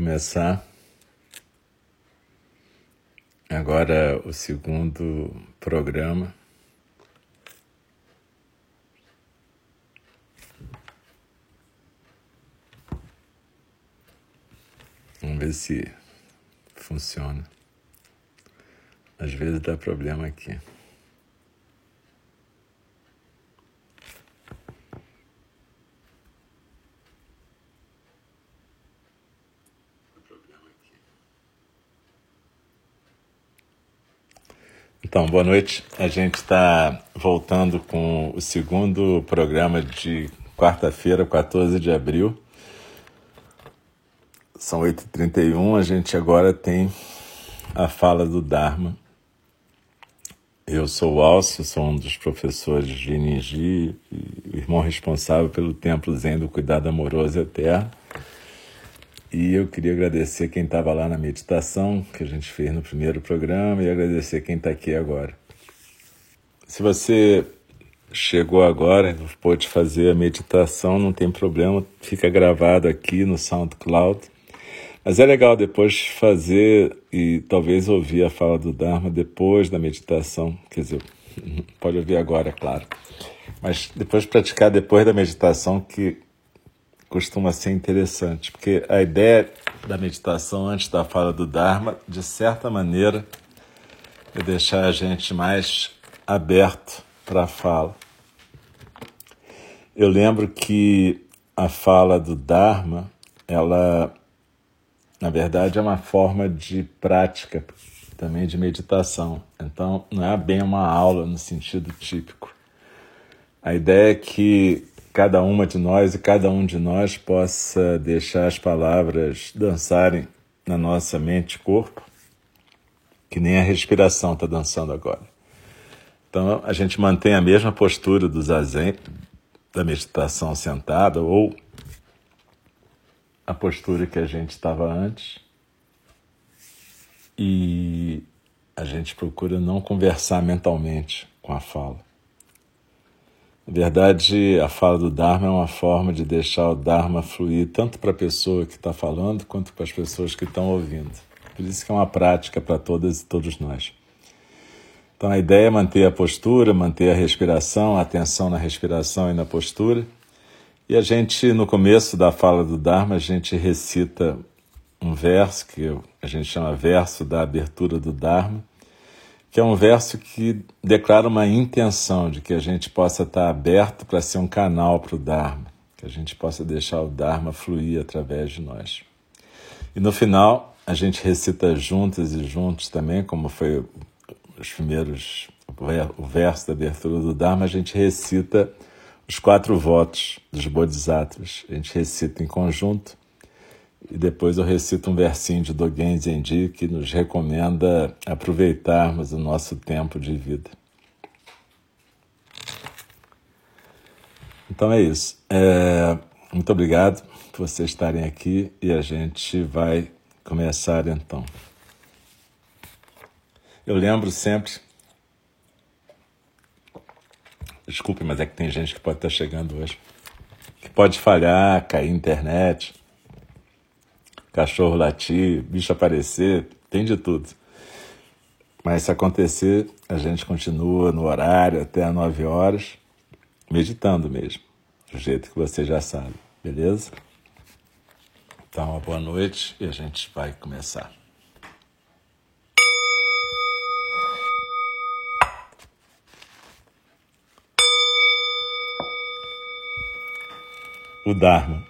começar agora o segundo programa. Vamos ver se funciona. Às vezes dá problema aqui. Então, boa noite. A gente está voltando com o segundo programa de quarta-feira, 14 de abril. São 8h31, a gente agora tem a fala do Dharma. Eu sou o Alcio, sou um dos professores de Ninji, irmão responsável pelo Templo Zen do Cuidado Amoroso Eterno. E eu queria agradecer quem estava lá na meditação que a gente fez no primeiro programa e agradecer quem está aqui agora. Se você chegou agora, pôde fazer a meditação, não tem problema, fica gravado aqui no SoundCloud. Mas é legal depois fazer e talvez ouvir a fala do Dharma depois da meditação. Quer dizer, pode ouvir agora, é claro. Mas depois praticar depois da meditação, que costuma ser interessante, porque a ideia da meditação antes da fala do Dharma, de certa maneira, é deixar a gente mais aberto para a fala. Eu lembro que a fala do Dharma, ela, na verdade, é uma forma de prática também de meditação. Então, não é bem uma aula no sentido típico. A ideia é que cada uma de nós e cada um de nós possa deixar as palavras dançarem na nossa mente e corpo, que nem a respiração está dançando agora. Então a gente mantém a mesma postura do zazen, da meditação sentada, ou a postura que a gente estava antes, e a gente procura não conversar mentalmente com a fala. Na verdade, a fala do Dharma é uma forma de deixar o Dharma fluir tanto para a pessoa que está falando quanto para as pessoas que estão ouvindo. Por isso que é uma prática para todas e todos nós. Então a ideia é manter a postura, manter a respiração, a atenção na respiração e na postura. E a gente, no começo da fala do Dharma, a gente recita um verso que a gente chama verso da abertura do Dharma, que é um verso que declara uma intenção de que a gente possa estar aberto para ser um canal para o Dharma, que a gente possa deixar o Dharma fluir através de nós. E no final, a gente recita juntas e juntos também, como foi os primeiros, o verso da abertura do Dharma, a gente recita os quatro votos dos Bodhisattvas. A gente recita em conjunto e depois eu recito um versinho de Dogen Zenji que nos recomenda aproveitarmos o nosso tempo de vida. Então é isso. É, muito obrigado por vocês estarem aqui e a gente vai começar então. Eu lembro sempre. Desculpe, mas é que tem gente que pode estar chegando hoje. Que pode falhar, cair internet cachorro latir, bicho aparecer, tem de tudo. Mas se acontecer, a gente continua no horário até às 9 horas, meditando mesmo, do jeito que você já sabe, beleza? Então, uma boa noite e a gente vai começar. O Dharma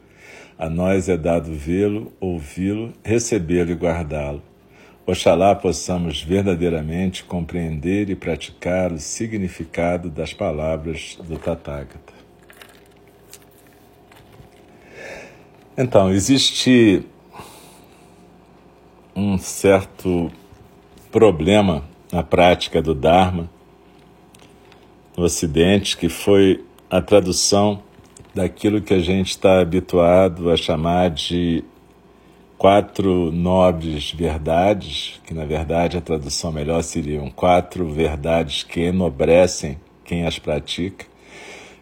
A nós é dado vê-lo, ouvi-lo, recebê-lo e guardá-lo. Oxalá possamos verdadeiramente compreender e praticar o significado das palavras do Tathagata. Então, existe um certo problema na prática do Dharma no Ocidente, que foi a tradução daquilo que a gente está habituado a chamar de quatro nobres verdades, que na verdade a tradução melhor seriam quatro verdades que enobrecem quem as pratica.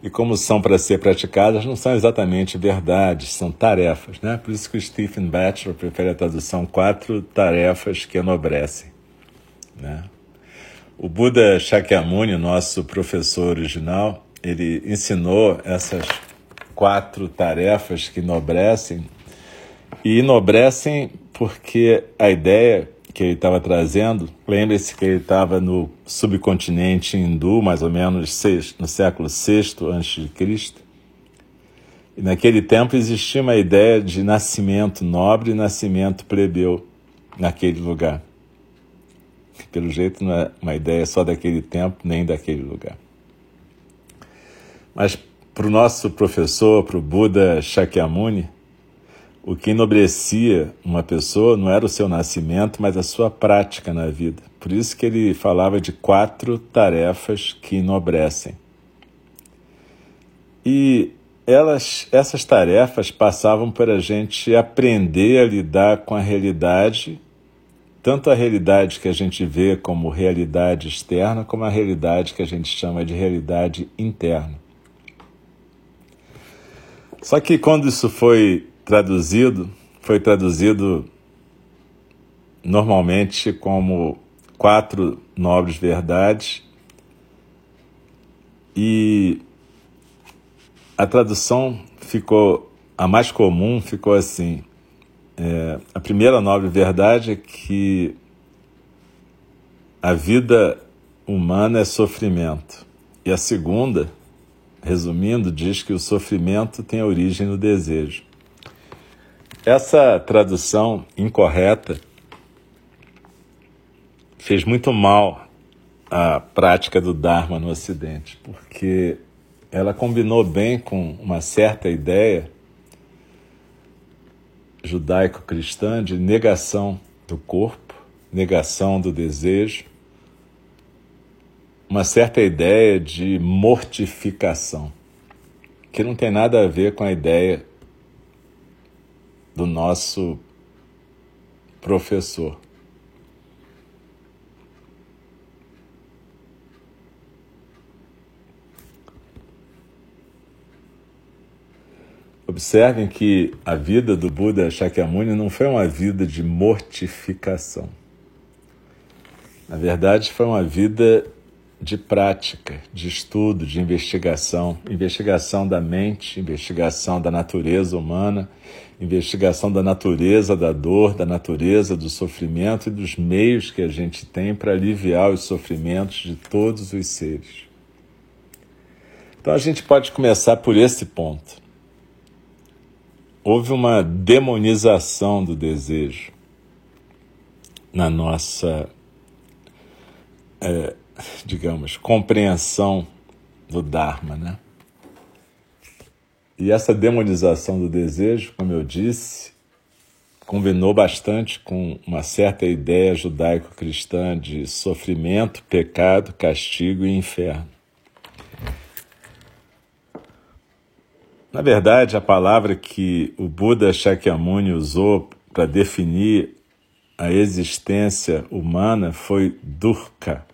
E como são para ser praticadas, não são exatamente verdades, são tarefas. Né? Por isso que o Stephen Batchelor prefere a tradução quatro tarefas que enobrecem. Né? O Buda Shakyamuni, nosso professor original, ele ensinou essas quatro tarefas que enobrecem e enobrecem porque a ideia que ele estava trazendo, lembre-se que ele estava no subcontinente hindu, mais ou menos no século VI a.C., e naquele tempo existia uma ideia de nascimento nobre e nascimento plebeu naquele lugar. Pelo jeito não é uma ideia só daquele tempo, nem daquele lugar. Mas para o nosso professor, para o Buda Shakyamuni, o que enobrecia uma pessoa não era o seu nascimento, mas a sua prática na vida. Por isso que ele falava de quatro tarefas que enobrecem. E elas, essas tarefas passavam para a gente aprender a lidar com a realidade, tanto a realidade que a gente vê como realidade externa, como a realidade que a gente chama de realidade interna. Só que quando isso foi traduzido, foi traduzido normalmente como quatro nobres verdades. E a tradução ficou a mais comum ficou assim é, a primeira nobre verdade é que a vida humana é sofrimento. E a segunda resumindo diz que o sofrimento tem origem no desejo. Essa tradução incorreta fez muito mal à prática do Dharma no Ocidente, porque ela combinou bem com uma certa ideia judaico-cristã de negação do corpo, negação do desejo, uma certa ideia de mortificação, que não tem nada a ver com a ideia do nosso professor. Observem que a vida do Buda Shakyamuni não foi uma vida de mortificação. Na verdade, foi uma vida de prática, de estudo, de investigação, investigação da mente, investigação da natureza humana, investigação da natureza da dor, da natureza do sofrimento e dos meios que a gente tem para aliviar os sofrimentos de todos os seres. Então a gente pode começar por esse ponto. Houve uma demonização do desejo na nossa é, digamos, compreensão do Dharma, né? E essa demonização do desejo, como eu disse, combinou bastante com uma certa ideia judaico-cristã de sofrimento, pecado, castigo e inferno. Na verdade, a palavra que o Buda Shakyamuni usou para definir a existência humana foi Durkha,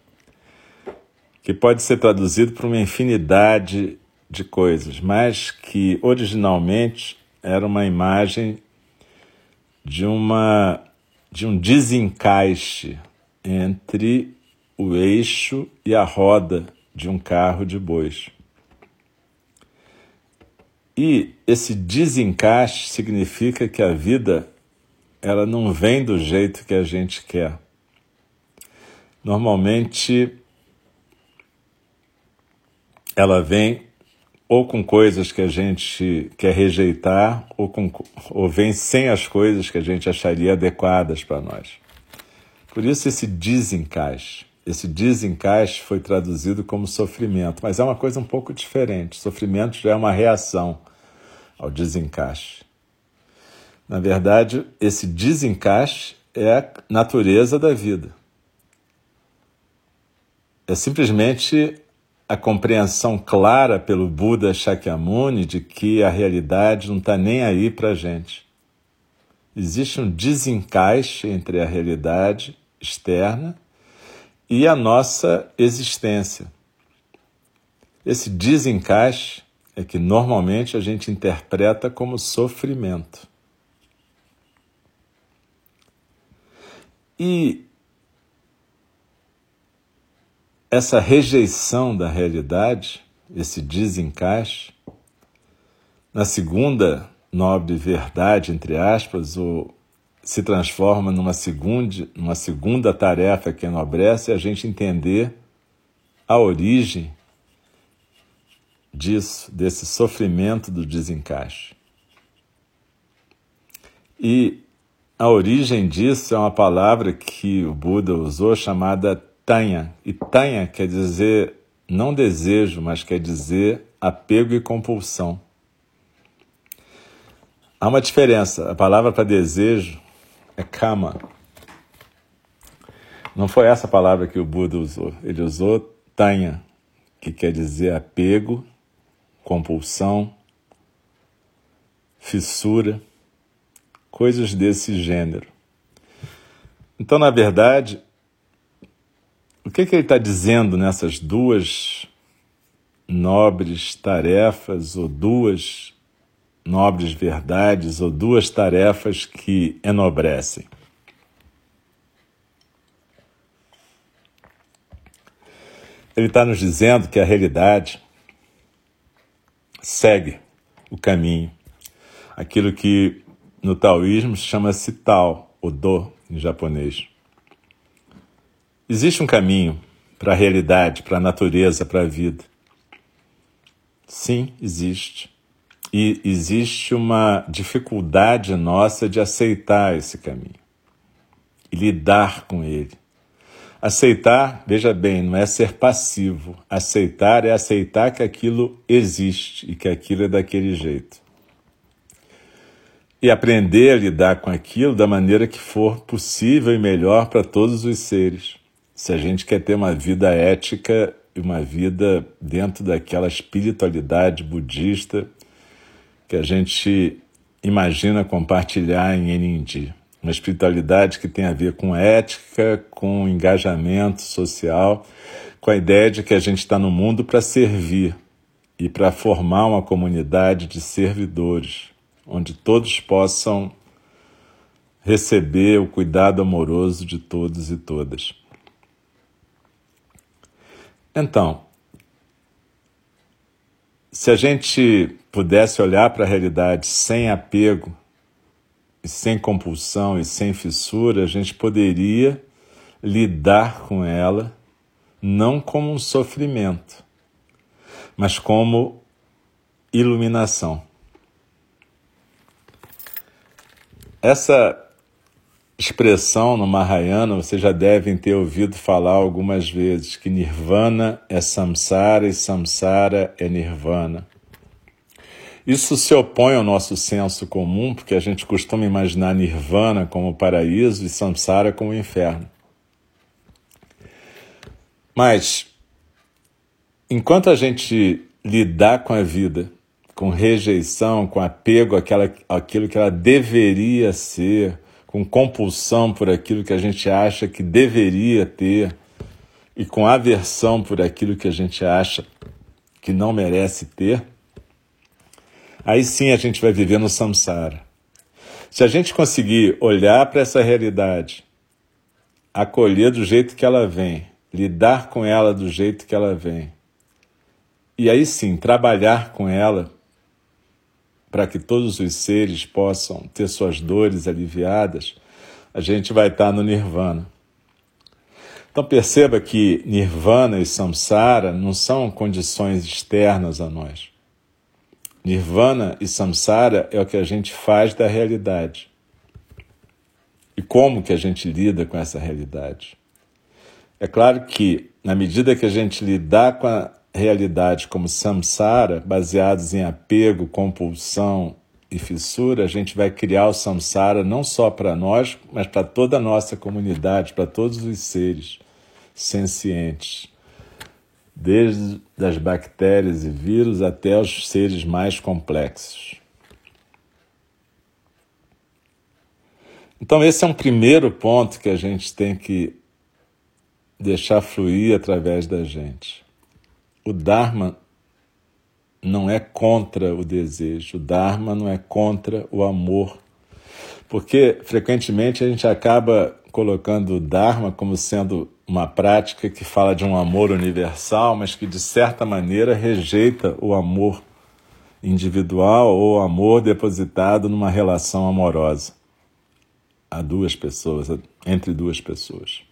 que pode ser traduzido por uma infinidade de coisas, mas que originalmente era uma imagem de uma de um desencaixe entre o eixo e a roda de um carro de bois. E esse desencaixe significa que a vida ela não vem do jeito que a gente quer normalmente ela vem ou com coisas que a gente quer rejeitar, ou, com, ou vem sem as coisas que a gente acharia adequadas para nós. Por isso, esse desencaixe. Esse desencaixe foi traduzido como sofrimento, mas é uma coisa um pouco diferente. Sofrimento já é uma reação ao desencaixe. Na verdade, esse desencaixe é a natureza da vida. É simplesmente a compreensão clara pelo Buda Shakyamuni de que a realidade não está nem aí para a gente. Existe um desencaixe entre a realidade externa e a nossa existência. Esse desencaixe é que normalmente a gente interpreta como sofrimento. E essa rejeição da realidade, esse desencaixe, na segunda nobre verdade, entre aspas, o, se transforma numa segunda, numa segunda tarefa que enobrece a gente entender a origem disso, desse sofrimento do desencaixe. E a origem disso é uma palavra que o Buda usou chamada Tanha. E tanha quer dizer não desejo, mas quer dizer apego e compulsão. Há uma diferença. A palavra para desejo é kama. Não foi essa palavra que o Buda usou. Ele usou tanha, que quer dizer apego, compulsão, fissura, coisas desse gênero. Então, na verdade, o que, que ele está dizendo nessas duas nobres tarefas, ou duas nobres verdades, ou duas tarefas que enobrecem? Ele está nos dizendo que a realidade segue o caminho, aquilo que no taoísmo chama-se Tao, o Do em japonês. Existe um caminho para a realidade, para a natureza, para a vida. Sim, existe. E existe uma dificuldade nossa de aceitar esse caminho e lidar com ele. Aceitar, veja bem, não é ser passivo. Aceitar é aceitar que aquilo existe e que aquilo é daquele jeito. E aprender a lidar com aquilo da maneira que for possível e melhor para todos os seres se a gente quer ter uma vida ética e uma vida dentro daquela espiritualidade budista que a gente imagina compartilhar em Enindi. Uma espiritualidade que tem a ver com ética, com engajamento social, com a ideia de que a gente está no mundo para servir e para formar uma comunidade de servidores, onde todos possam receber o cuidado amoroso de todos e todas. Então, se a gente pudesse olhar para a realidade sem apego, e sem compulsão e sem fissura, a gente poderia lidar com ela não como um sofrimento, mas como iluminação. Essa expressão no Mahayana vocês já devem ter ouvido falar algumas vezes que Nirvana é samsara e samsara é Nirvana. Isso se opõe ao nosso senso comum, porque a gente costuma imaginar Nirvana como paraíso e samsara como inferno. Mas, enquanto a gente lidar com a vida com rejeição, com apego àquela, àquilo que ela deveria ser, com compulsão por aquilo que a gente acha que deveria ter e com aversão por aquilo que a gente acha que não merece ter, aí sim a gente vai viver no samsara. Se a gente conseguir olhar para essa realidade, acolher do jeito que ela vem, lidar com ela do jeito que ela vem, e aí sim trabalhar com ela para que todos os seres possam ter suas dores aliviadas, a gente vai estar no Nirvana. Então perceba que nirvana e samsara não são condições externas a nós. Nirvana e samsara é o que a gente faz da realidade. E como que a gente lida com essa realidade? É claro que, na medida que a gente lidar com a realidade como samsara, baseados em apego, compulsão e fissura, a gente vai criar o samsara não só para nós, mas para toda a nossa comunidade, para todos os seres sencientes, desde as bactérias e vírus até os seres mais complexos. Então, esse é um primeiro ponto que a gente tem que deixar fluir através da gente. O Dharma não é contra o desejo, o Dharma não é contra o amor. Porque frequentemente a gente acaba colocando o Dharma como sendo uma prática que fala de um amor universal, mas que de certa maneira rejeita o amor individual ou amor depositado numa relação amorosa a duas pessoas, entre duas pessoas.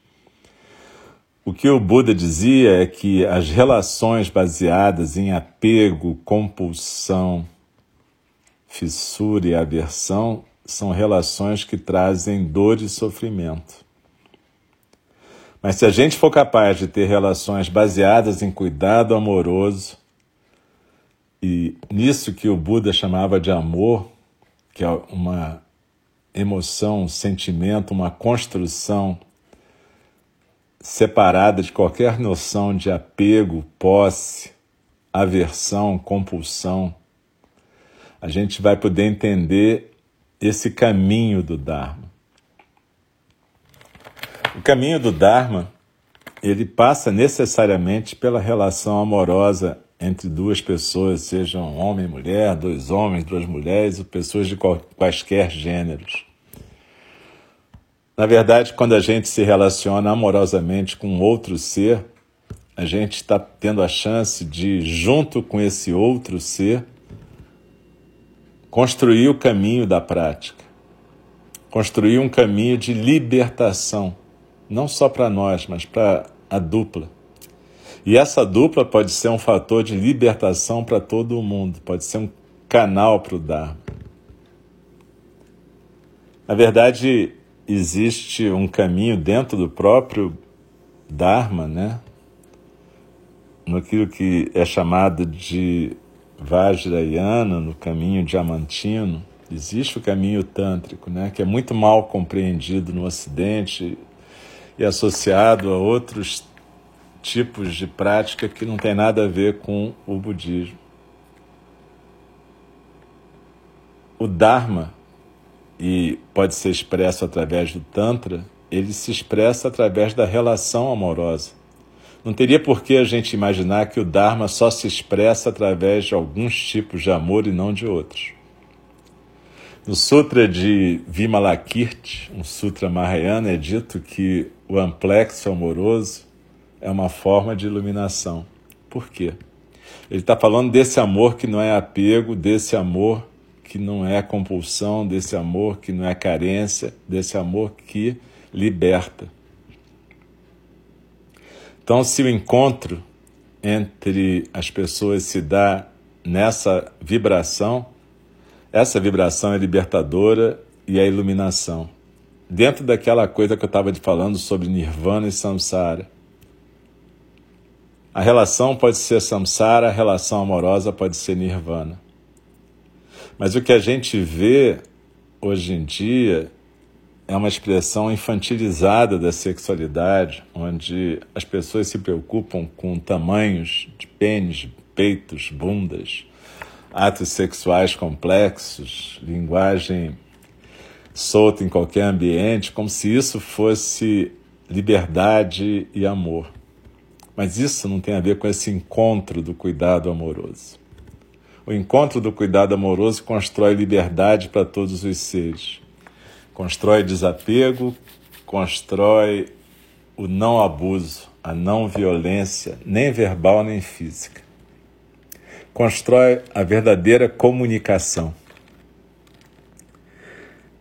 O que o Buda dizia é que as relações baseadas em apego, compulsão, fissura e aversão são relações que trazem dor e sofrimento. Mas se a gente for capaz de ter relações baseadas em cuidado amoroso, e nisso que o Buda chamava de amor, que é uma emoção, um sentimento, uma construção separada de qualquer noção de apego, posse, aversão, compulsão, a gente vai poder entender esse caminho do Dharma. O caminho do Dharma, ele passa necessariamente pela relação amorosa entre duas pessoas, sejam homem e mulher, dois homens, duas mulheres, ou pessoas de quaisquer gêneros. Na verdade, quando a gente se relaciona amorosamente com outro ser, a gente está tendo a chance de, junto com esse outro ser, construir o caminho da prática, construir um caminho de libertação, não só para nós, mas para a dupla. E essa dupla pode ser um fator de libertação para todo mundo, pode ser um canal para o Dharma. Na verdade, existe um caminho dentro do próprio Dharma, né? Naquilo que é chamado de Vajrayana, no caminho diamantino, existe o caminho tântrico, né? Que é muito mal compreendido no Ocidente e associado a outros tipos de prática que não tem nada a ver com o budismo. O Dharma e pode ser expresso através do Tantra, ele se expressa através da relação amorosa. Não teria por que a gente imaginar que o Dharma só se expressa através de alguns tipos de amor e não de outros. No Sutra de Vimalakirti, um sutra mahayana, é dito que o amplexo amoroso é uma forma de iluminação. Por quê? Ele está falando desse amor que não é apego, desse amor que não é compulsão, desse amor que não é carência, desse amor que liberta. Então, se o encontro entre as pessoas se dá nessa vibração, essa vibração é libertadora e é iluminação. Dentro daquela coisa que eu estava falando sobre nirvana e samsara. A relação pode ser samsara, a relação amorosa pode ser nirvana. Mas o que a gente vê hoje em dia é uma expressão infantilizada da sexualidade, onde as pessoas se preocupam com tamanhos de pênis, peitos, bundas, atos sexuais complexos, linguagem solta em qualquer ambiente, como se isso fosse liberdade e amor. Mas isso não tem a ver com esse encontro do cuidado amoroso. O encontro do cuidado amoroso constrói liberdade para todos os seres. Constrói desapego, constrói o não abuso, a não violência, nem verbal nem física. Constrói a verdadeira comunicação.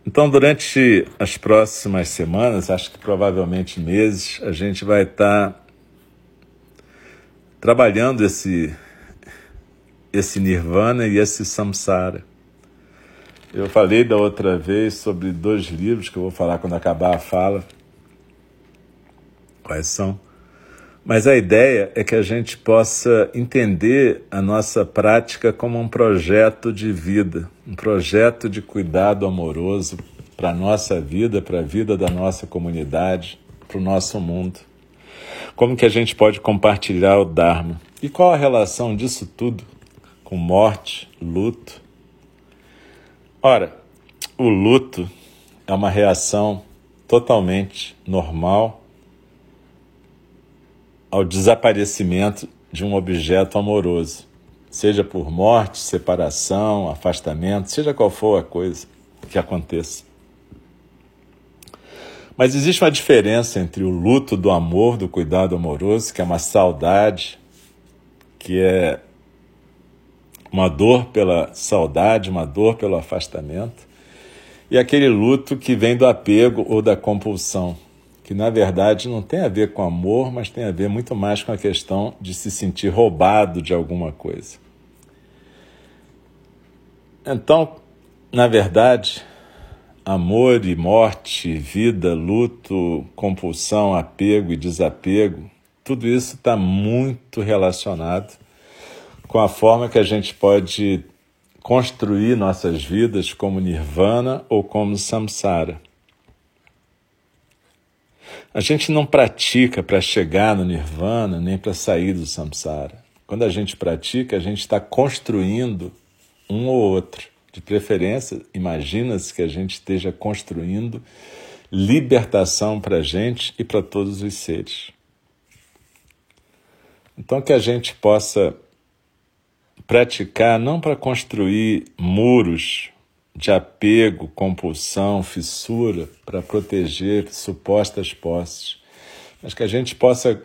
Então, durante as próximas semanas, acho que provavelmente meses, a gente vai estar tá trabalhando esse, esse nirvana e esse samsara. Eu falei da outra vez sobre dois livros que eu vou falar quando acabar a fala. Quais são? Mas a ideia é que a gente possa entender a nossa prática como um projeto de vida, um projeto de cuidado amoroso para a nossa vida, para a vida da nossa comunidade, para o nosso mundo. Como que a gente pode compartilhar o Dharma? E qual a relação disso tudo com morte, luto? Ora, o luto é uma reação totalmente normal ao desaparecimento de um objeto amoroso, seja por morte, separação, afastamento, seja qual for a coisa que aconteça. Mas existe uma diferença entre o luto do amor, do cuidado amoroso, que é uma saudade, que é uma dor pela saudade, uma dor pelo afastamento, e aquele luto que vem do apego ou da compulsão, que na verdade não tem a ver com amor, mas tem a ver muito mais com a questão de se sentir roubado de alguma coisa. Então, na verdade, amor e morte, vida, luto, compulsão, apego e desapego, tudo isso está muito relacionado com a forma que a gente pode construir nossas vidas como nirvana ou como samsara. A gente não pratica para chegar no nirvana nem para sair do samsara. Quando a gente pratica, a gente está construindo um ou outro. De preferência, imagina-se que a gente esteja construindo libertação para a gente e para todos os seres. Então, que a gente possa praticar não para construir muros de apego, compulsão, fissura para proteger supostas posses, mas que a gente possa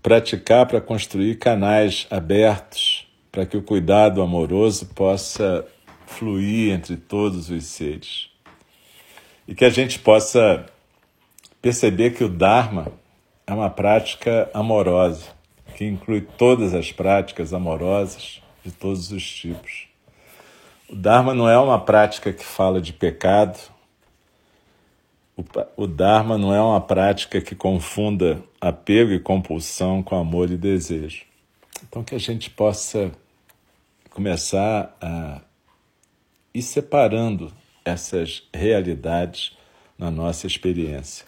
praticar para construir canais abertos para que o cuidado amoroso possa fluir entre todos os seres. E que a gente possa perceber que o Dharma é uma prática amorosa, que inclui todas as práticas amorosas de todos os tipos. O Dharma não é uma prática que fala de pecado. O, o Dharma não é uma prática que confunda apego e compulsão com amor e desejo. Então, que a gente possa começar a ir separando essas realidades na nossa experiência.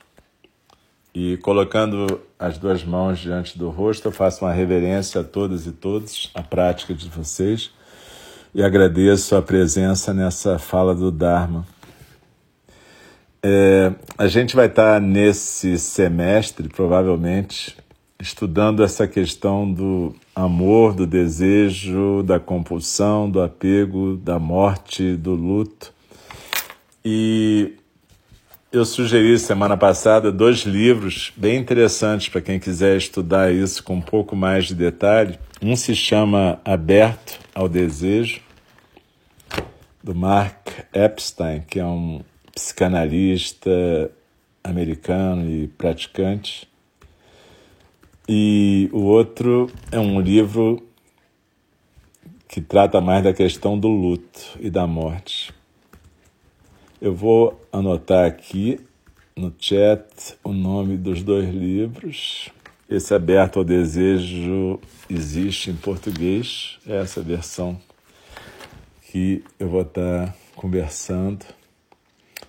E colocando as duas mãos diante do rosto, eu faço uma reverência a todas e todos, a prática de vocês, e agradeço a presença nessa fala do Dharma. É, a gente vai estar nesse semestre, provavelmente, estudando essa questão do amor, do desejo, da compulsão, do apego, da morte, do luto. E eu sugeri semana passada dois livros bem interessantes para quem quiser estudar isso com um pouco mais de detalhe. Um se chama Aberto ao Desejo, do Mark Epstein, que é um psicanalista americano e praticante. E o outro é um livro que trata mais da questão do luto e da morte. Eu vou anotar aqui no chat o nome dos dois livros. Esse Aberto ao Desejo existe em português, é essa versão que eu vou estar conversando.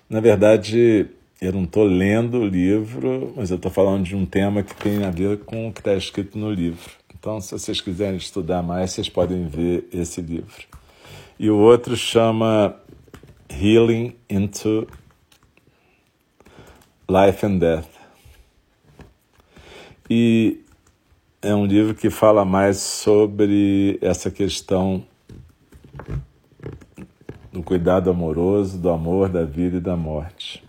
Na verdade, eu não estou lendo o livro, mas eu estou falando de um tema que tem a ver com o que está escrito no livro. Então, se vocês quiserem estudar mais, vocês podem ver esse livro. E o outro chama Healing into Life and Death. E é um livro que fala mais sobre essa questão do cuidado amoroso, do amor, da vida e da morte.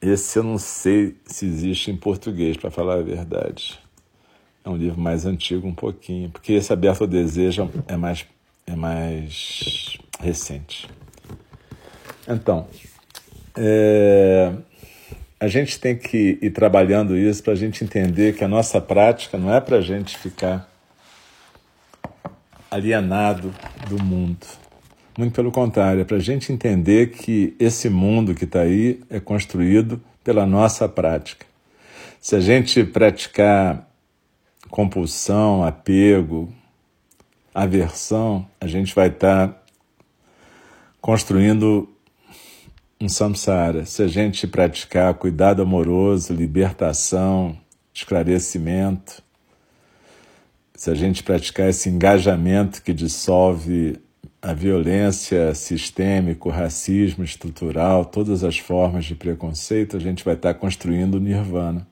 Esse eu não sei se existe em português, para falar a verdade. É um livro mais antigo um pouquinho, porque esse Aberto ao Desejo é mais é mais recente. Então, é, a gente tem que ir trabalhando isso para a gente entender que a nossa prática não é para a gente ficar alienado do mundo. Muito pelo contrário, é para a gente entender que esse mundo que está aí é construído pela nossa prática. Se a gente praticar compulsão, apego, aversão, a gente vai estar tá construindo um samsara. Se a gente praticar cuidado amoroso, libertação, esclarecimento, se a gente praticar esse engajamento que dissolve a violência sistêmica, o racismo estrutural, todas as formas de preconceito, a gente vai estar tá construindo o nirvana.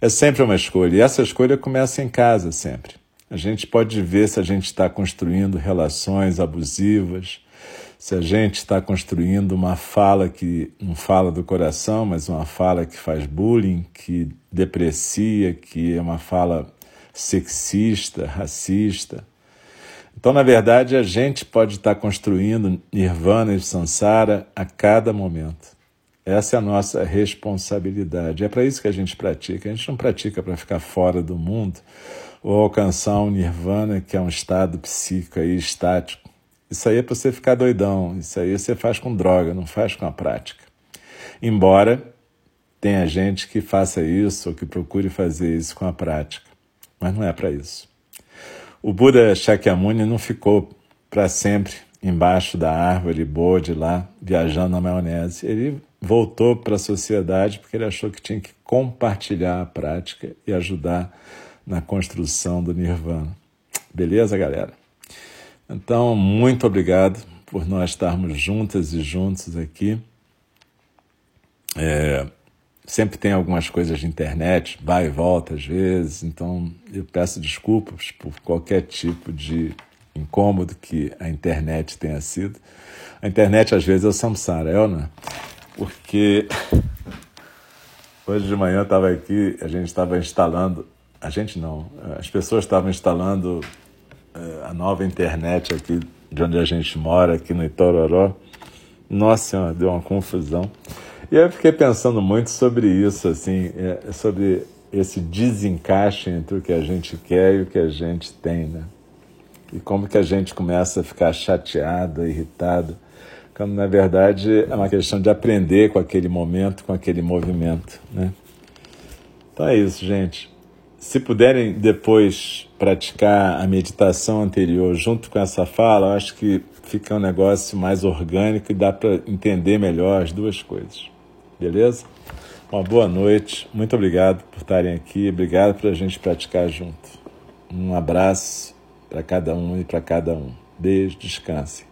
É sempre uma escolha, e essa escolha começa em casa sempre. A gente pode ver se a gente está construindo relações abusivas, se a gente está construindo uma fala que não fala do coração, mas uma fala que faz bullying, que deprecia, que é uma fala sexista, racista. Então, na verdade, a gente pode estar construindo nirvana e samsara a cada momento. Essa é a nossa responsabilidade. É para isso que a gente pratica. A gente não pratica para ficar fora do mundo ou alcançar um nirvana, que é um estado psíquico aí estático. Isso aí é para você ficar doidão, isso aí você faz com droga, não faz com a prática. Embora tenha gente que faça isso ou que procure fazer isso com a prática, mas não é para isso. O Buda Shakyamuni não ficou para sempre embaixo da árvore Bodhi lá, viajando na maionese. Ele voltou para a sociedade porque ele achou que tinha que compartilhar a prática e ajudar na construção do Nirvana. Beleza, galera? Então, muito obrigado por nós estarmos juntas e juntos aqui. É, sempre tem algumas coisas de internet, vai e volta às vezes, então eu peço desculpas por qualquer tipo de incômodo que a internet tenha sido. A internet às vezes é o samsara, é ou não? Porque hoje de manhã eu estava aqui, a gente estava instalando a gente não. As pessoas estavam instalando uh, a nova internet aqui de onde a gente mora, aqui no Itororó. Nossa Senhora, deu uma confusão. E eu fiquei pensando muito sobre isso, assim, é, sobre esse desencaixe entre o que a gente quer e o que a gente tem, né? E como que a gente começa a ficar chateado, irritado, quando na verdade é uma questão de aprender com aquele momento, com aquele movimento, né? Então é isso, gente. Se puderem depois praticar a meditação anterior junto com essa fala, eu acho que fica um negócio mais orgânico e dá para entender melhor as duas coisas. Beleza? Uma boa noite, muito obrigado por estarem aqui, obrigado por a gente praticar junto. Um abraço para cada um e para cada um. Beijo, descanse.